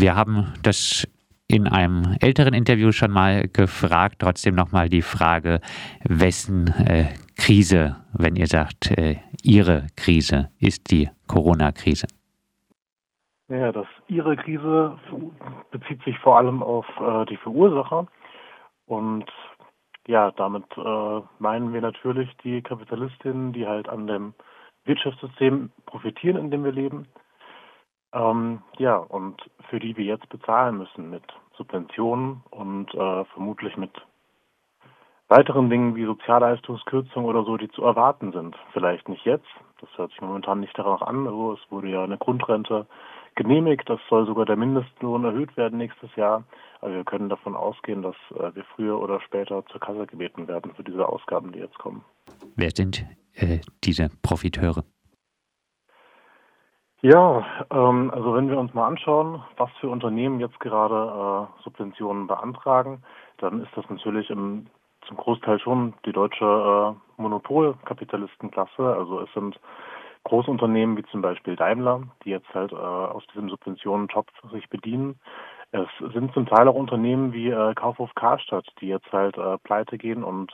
wir haben das in einem älteren Interview schon mal gefragt. Trotzdem nochmal die Frage, wessen äh, Krise, wenn ihr sagt, äh, Ihre Krise ist die Corona-Krise? Ja, das Ihre Krise bezieht sich vor allem auf äh, die Verursacher. Und ja, damit äh, meinen wir natürlich die Kapitalistinnen, die halt an dem Wirtschaftssystem profitieren, in dem wir leben. Ähm, ja, und für die wir jetzt bezahlen müssen mit Subventionen und äh, vermutlich mit weiteren Dingen wie Sozialleistungskürzungen oder so, die zu erwarten sind. Vielleicht nicht jetzt, das hört sich momentan nicht danach an, also es wurde ja eine Grundrente genehmigt, das soll sogar der Mindestlohn erhöht werden nächstes Jahr, aber wir können davon ausgehen, dass äh, wir früher oder später zur Kasse gebeten werden für diese Ausgaben, die jetzt kommen. Wer sind äh, diese Profiteure? Ja, ähm, also wenn wir uns mal anschauen, was für Unternehmen jetzt gerade äh, Subventionen beantragen, dann ist das natürlich im, zum Großteil schon die deutsche äh, Monopolkapitalistenklasse. Also es sind Großunternehmen wie zum Beispiel Daimler, die jetzt halt äh, aus diesem Subventionentopf sich bedienen. Es sind zum Teil auch Unternehmen wie äh, Kaufhof Karstadt, die jetzt halt äh, pleite gehen und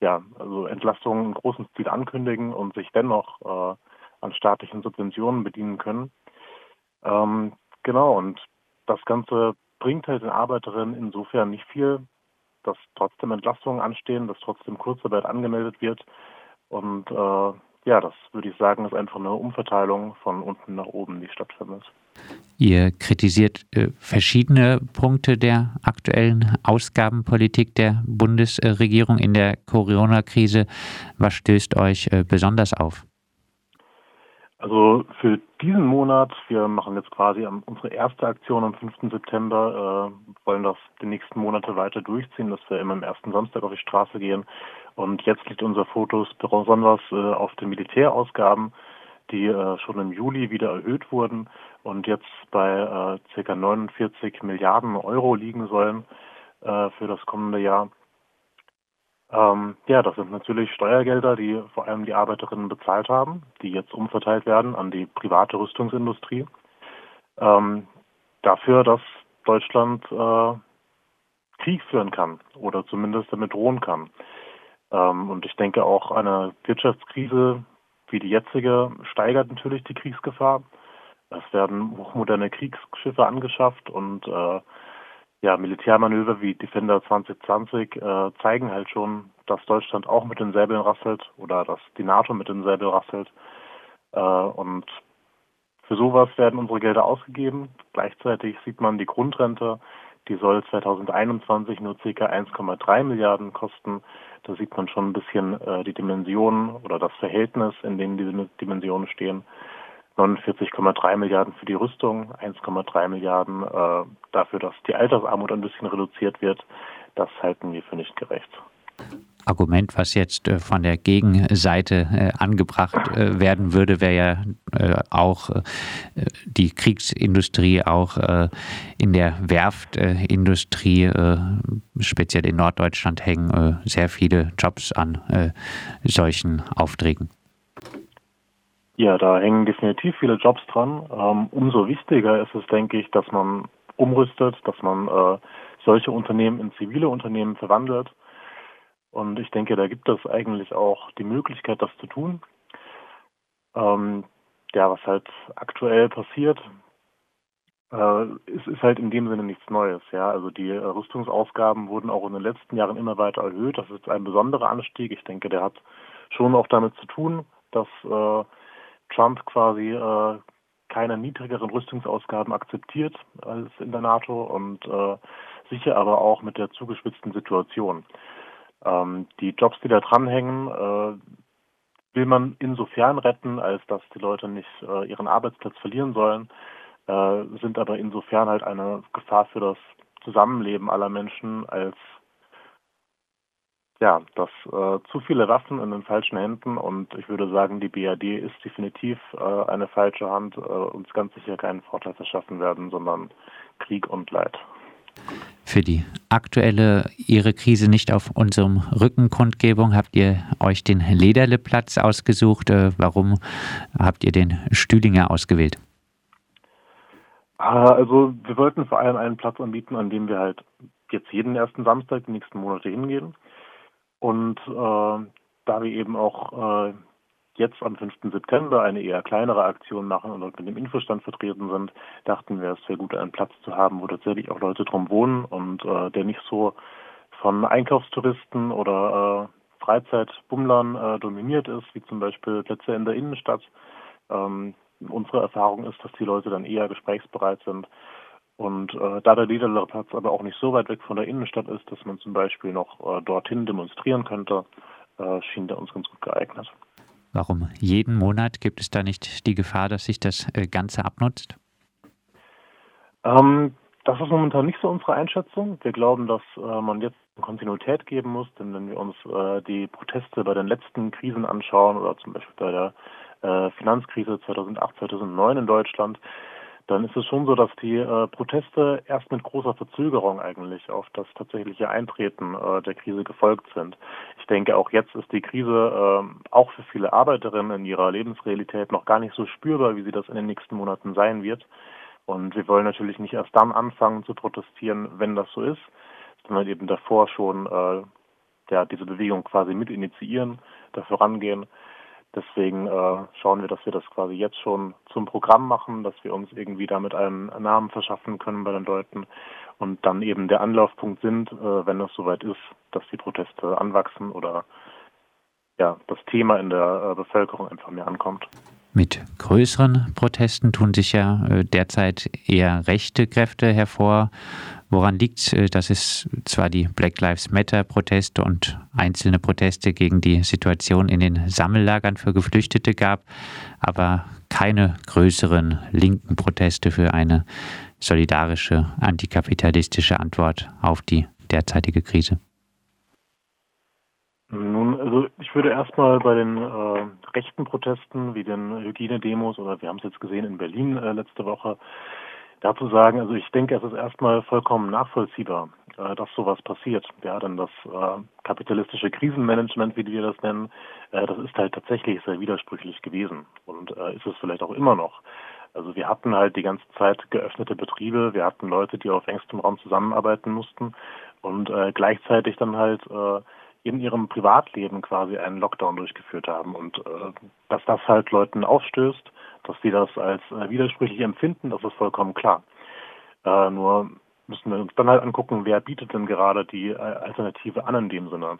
ja, also Entlastungen im großen Stil ankündigen und sich dennoch äh, an staatlichen Subventionen bedienen können. Ähm, genau, und das Ganze bringt halt den Arbeiterinnen insofern nicht viel, dass trotzdem Entlastungen anstehen, dass trotzdem Kurzarbeit angemeldet wird. Und äh, ja, das würde ich sagen, ist einfach eine Umverteilung von unten nach oben, die stattfindet. Ihr kritisiert äh, verschiedene Punkte der aktuellen Ausgabenpolitik der Bundesregierung in der Corona-Krise. Was stößt euch äh, besonders auf? Also für diesen Monat, wir machen jetzt quasi unsere erste Aktion am 5. September, äh, wollen das die nächsten Monate weiter durchziehen, dass wir immer am ersten Samstag auf die Straße gehen. Und jetzt liegt unser Fokus besonders äh, auf den Militärausgaben, die äh, schon im Juli wieder erhöht wurden und jetzt bei äh, ca. 49 Milliarden Euro liegen sollen äh, für das kommende Jahr. Ähm, ja, das sind natürlich Steuergelder, die vor allem die Arbeiterinnen bezahlt haben, die jetzt umverteilt werden an die private Rüstungsindustrie. Ähm, dafür, dass Deutschland äh, Krieg führen kann oder zumindest damit drohen kann. Ähm, und ich denke auch eine Wirtschaftskrise wie die jetzige steigert natürlich die Kriegsgefahr. Es werden hochmoderne Kriegsschiffe angeschafft und äh, ja, Militärmanöver wie Defender 2020 äh, zeigen halt schon, dass Deutschland auch mit den Säbeln rasselt oder dass die NATO mit den Säbeln rasselt. Äh, und für sowas werden unsere Gelder ausgegeben. Gleichzeitig sieht man die Grundrente, die soll 2021 nur ca. 1,3 Milliarden kosten. Da sieht man schon ein bisschen äh, die Dimensionen oder das Verhältnis, in dem diese Dimensionen stehen. 49,3 Milliarden für die Rüstung, 1,3 Milliarden äh, dafür, dass die Altersarmut ein bisschen reduziert wird. Das halten wir für nicht gerecht. Argument, was jetzt äh, von der Gegenseite äh, angebracht äh, werden würde, wäre ja auch die Kriegsindustrie, auch in der Werftindustrie, speziell in Norddeutschland, hängen sehr viele Jobs an solchen Aufträgen. Ja, da hängen definitiv viele Jobs dran. Ähm, umso wichtiger ist es, denke ich, dass man umrüstet, dass man äh, solche Unternehmen in zivile Unternehmen verwandelt. Und ich denke, da gibt es eigentlich auch die Möglichkeit, das zu tun. Ähm, ja, was halt aktuell passiert, äh, ist, ist halt in dem Sinne nichts Neues. Ja, also die äh, Rüstungsausgaben wurden auch in den letzten Jahren immer weiter erhöht. Das ist ein besonderer Anstieg. Ich denke, der hat schon auch damit zu tun, dass äh, Trump quasi äh, keine niedrigeren Rüstungsausgaben akzeptiert als in der NATO und äh, sicher aber auch mit der zugespitzten Situation. Ähm, die Jobs, die da dranhängen, äh, will man insofern retten, als dass die Leute nicht äh, ihren Arbeitsplatz verlieren sollen, äh, sind aber insofern halt eine Gefahr für das Zusammenleben aller Menschen, als ja, dass äh, zu viele Waffen in den falschen Händen und ich würde sagen, die BRD ist definitiv äh, eine falsche Hand, äh, uns ganz sicher keinen Vorteil verschaffen werden, sondern Krieg und Leid. Für die aktuelle Ihre Krise nicht auf unserem Rückenkundgebung habt ihr euch den Lederleplatz ausgesucht. Äh, warum habt ihr den Stühlinger ausgewählt? Ah, also wir wollten vor allem einen Platz anbieten, an dem wir halt jetzt jeden ersten Samstag die nächsten Monate hingehen. Und äh, da wir eben auch äh, jetzt am 5. September eine eher kleinere Aktion machen und mit dem Infostand vertreten sind, dachten wir, es wäre gut, einen Platz zu haben, wo tatsächlich auch Leute drum wohnen und äh, der nicht so von Einkaufstouristen oder äh, Freizeitbummlern äh, dominiert ist, wie zum Beispiel Plätze in der Innenstadt. Ähm, unsere Erfahrung ist, dass die Leute dann eher gesprächsbereit sind. Und äh, da der Liederlerplatz aber auch nicht so weit weg von der Innenstadt ist, dass man zum Beispiel noch äh, dorthin demonstrieren könnte, äh, schien der uns ganz gut geeignet. Warum jeden Monat gibt es da nicht die Gefahr, dass sich das äh, Ganze abnutzt? Ähm, das ist momentan nicht so unsere Einschätzung. Wir glauben, dass äh, man jetzt Kontinuität geben muss, denn wenn wir uns äh, die Proteste bei den letzten Krisen anschauen oder zum Beispiel bei der Finanzkrise 2008, 2009 in Deutschland, dann ist es schon so, dass die äh, Proteste erst mit großer Verzögerung eigentlich auf das tatsächliche Eintreten äh, der Krise gefolgt sind. Ich denke, auch jetzt ist die Krise äh, auch für viele Arbeiterinnen in ihrer Lebensrealität noch gar nicht so spürbar, wie sie das in den nächsten Monaten sein wird. Und wir wollen natürlich nicht erst dann anfangen zu protestieren, wenn das so ist, sondern eben davor schon äh, ja, diese Bewegung quasi mit initiieren, da vorangehen Deswegen äh, schauen wir, dass wir das quasi jetzt schon zum Programm machen, dass wir uns irgendwie damit einen Namen verschaffen können bei den Leuten und dann eben der Anlaufpunkt sind, äh, wenn es soweit ist, dass die Proteste anwachsen oder ja, das Thema in der äh, Bevölkerung einfach mehr ankommt. Mit größeren Protesten tun sich ja äh, derzeit eher rechte Kräfte hervor. Woran liegt es, äh, dass es zwar die Black Lives Matter Proteste und einzelne Proteste gegen die Situation in den Sammellagern für Geflüchtete gab, aber keine größeren linken Proteste für eine solidarische, antikapitalistische Antwort auf die derzeitige Krise? Nun, also ich würde erstmal bei den äh, rechten Protesten wie den Hygienedemos oder wir haben es jetzt gesehen in Berlin äh, letzte Woche dazu sagen, also ich denke, es ist erstmal vollkommen nachvollziehbar, äh, dass sowas passiert. Ja, denn das äh, kapitalistische Krisenmanagement, wie wir das nennen, äh, das ist halt tatsächlich sehr widersprüchlich gewesen und äh, ist es vielleicht auch immer noch. Also wir hatten halt die ganze Zeit geöffnete Betriebe, wir hatten Leute, die auf engstem Raum zusammenarbeiten mussten und äh, gleichzeitig dann halt äh, in ihrem Privatleben quasi einen Lockdown durchgeführt haben und äh, dass das halt Leuten aufstößt, dass sie das als äh, widersprüchlich empfinden, das ist vollkommen klar. Äh, nur müssen wir uns dann halt angucken, wer bietet denn gerade die äh, Alternative an in dem Sinne.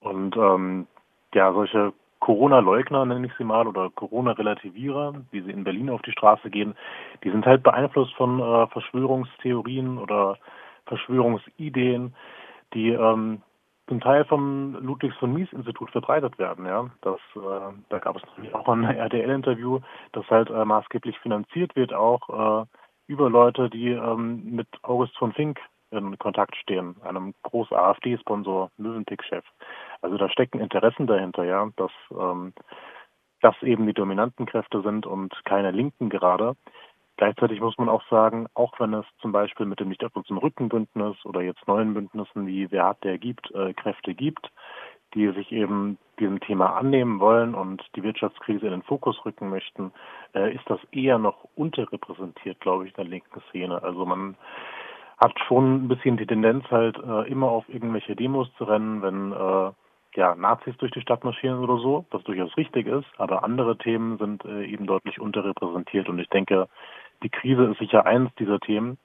Und ähm, ja, solche Corona-Leugner, nenne ich sie mal, oder Corona-Relativierer, wie sie in Berlin auf die Straße gehen, die sind halt beeinflusst von äh, Verschwörungstheorien oder Verschwörungsideen, die ähm, zum Teil vom Ludwigs von Mies Institut verbreitet werden. Ja, das, äh, da gab es natürlich auch ein RTL-Interview, das halt äh, maßgeblich finanziert wird, auch äh, über Leute, die ähm, mit August von Fink in Kontakt stehen, einem großen AfD-Sponsor, Mövenpick-Chef. Also da stecken Interessen dahinter, ja, dass ähm, das eben die dominanten Kräfte sind und keine Linken gerade. Gleichzeitig muss man auch sagen, auch wenn es zum Beispiel mit dem Nicht unserem Rückenbündnis oder jetzt neuen Bündnissen wie Wer hat, der gibt, äh, Kräfte gibt, die sich eben diesem Thema annehmen wollen und die Wirtschaftskrise in den Fokus rücken möchten, äh, ist das eher noch unterrepräsentiert, glaube ich, in der linken Szene. Also man hat schon ein bisschen die Tendenz halt äh, immer auf irgendwelche Demos zu rennen, wenn äh, ja, Nazis durch die Stadt marschieren oder so, was durchaus richtig ist, aber andere Themen sind äh, eben deutlich unterrepräsentiert und ich denke, die Krise ist sicher eines dieser Themen.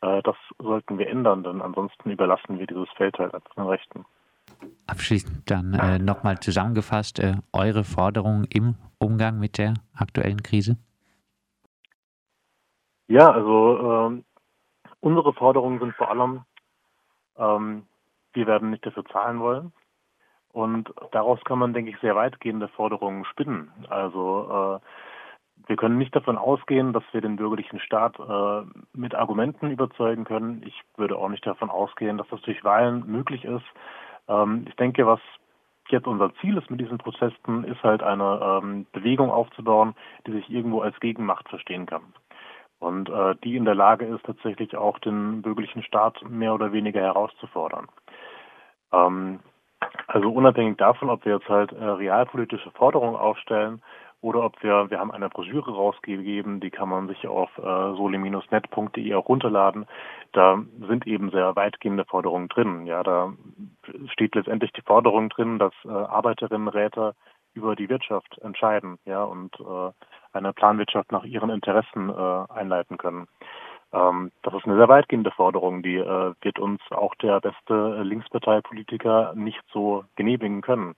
Äh, das sollten wir ändern, denn ansonsten überlassen wir dieses Feld halt den Rechten. Abschließend dann äh, nochmal zusammengefasst, äh, eure Forderungen im Umgang mit der aktuellen Krise? Ja, also äh, unsere Forderungen sind vor allem, ähm, wir werden nicht dafür zahlen wollen. Und daraus kann man, denke ich, sehr weitgehende Forderungen spinnen. Also äh, wir können nicht davon ausgehen, dass wir den bürgerlichen Staat äh, mit Argumenten überzeugen können. Ich würde auch nicht davon ausgehen, dass das durch Wahlen möglich ist. Ähm, ich denke, was jetzt unser Ziel ist mit diesen Protesten, ist halt eine ähm, Bewegung aufzubauen, die sich irgendwo als Gegenmacht verstehen kann. Und äh, die in der Lage ist, tatsächlich auch den bürgerlichen Staat mehr oder weniger herauszufordern. Ähm, also unabhängig davon, ob wir jetzt halt äh, realpolitische Forderungen aufstellen oder ob wir, wir haben eine Broschüre rausgegeben, die kann man sich auf äh, sole-net.de auch runterladen. Da sind eben sehr weitgehende Forderungen drin. Ja, da steht letztendlich die Forderung drin, dass äh, Arbeiterinnenräte über die Wirtschaft entscheiden, ja, und äh, eine Planwirtschaft nach ihren Interessen äh, einleiten können. Ähm, das ist eine sehr weitgehende Forderung, die äh, wird uns auch der beste Linksparteipolitiker nicht so genehmigen können.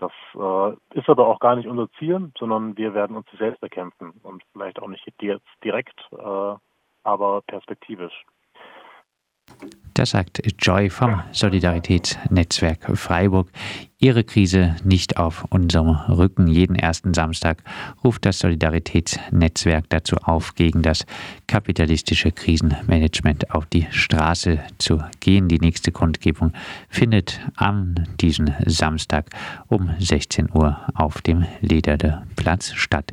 Das äh, ist aber auch gar nicht unser Ziel, sondern wir werden uns selbst bekämpfen und vielleicht auch nicht jetzt direkt, äh, aber perspektivisch. Das sagt Joy vom Solidaritätsnetzwerk Freiburg. Ihre Krise nicht auf unserem Rücken. Jeden ersten Samstag ruft das Solidaritätsnetzwerk dazu auf, gegen das kapitalistische Krisenmanagement auf die Straße zu gehen. Die nächste Kundgebung findet an diesem Samstag um 16 Uhr auf dem Lederde Platz statt.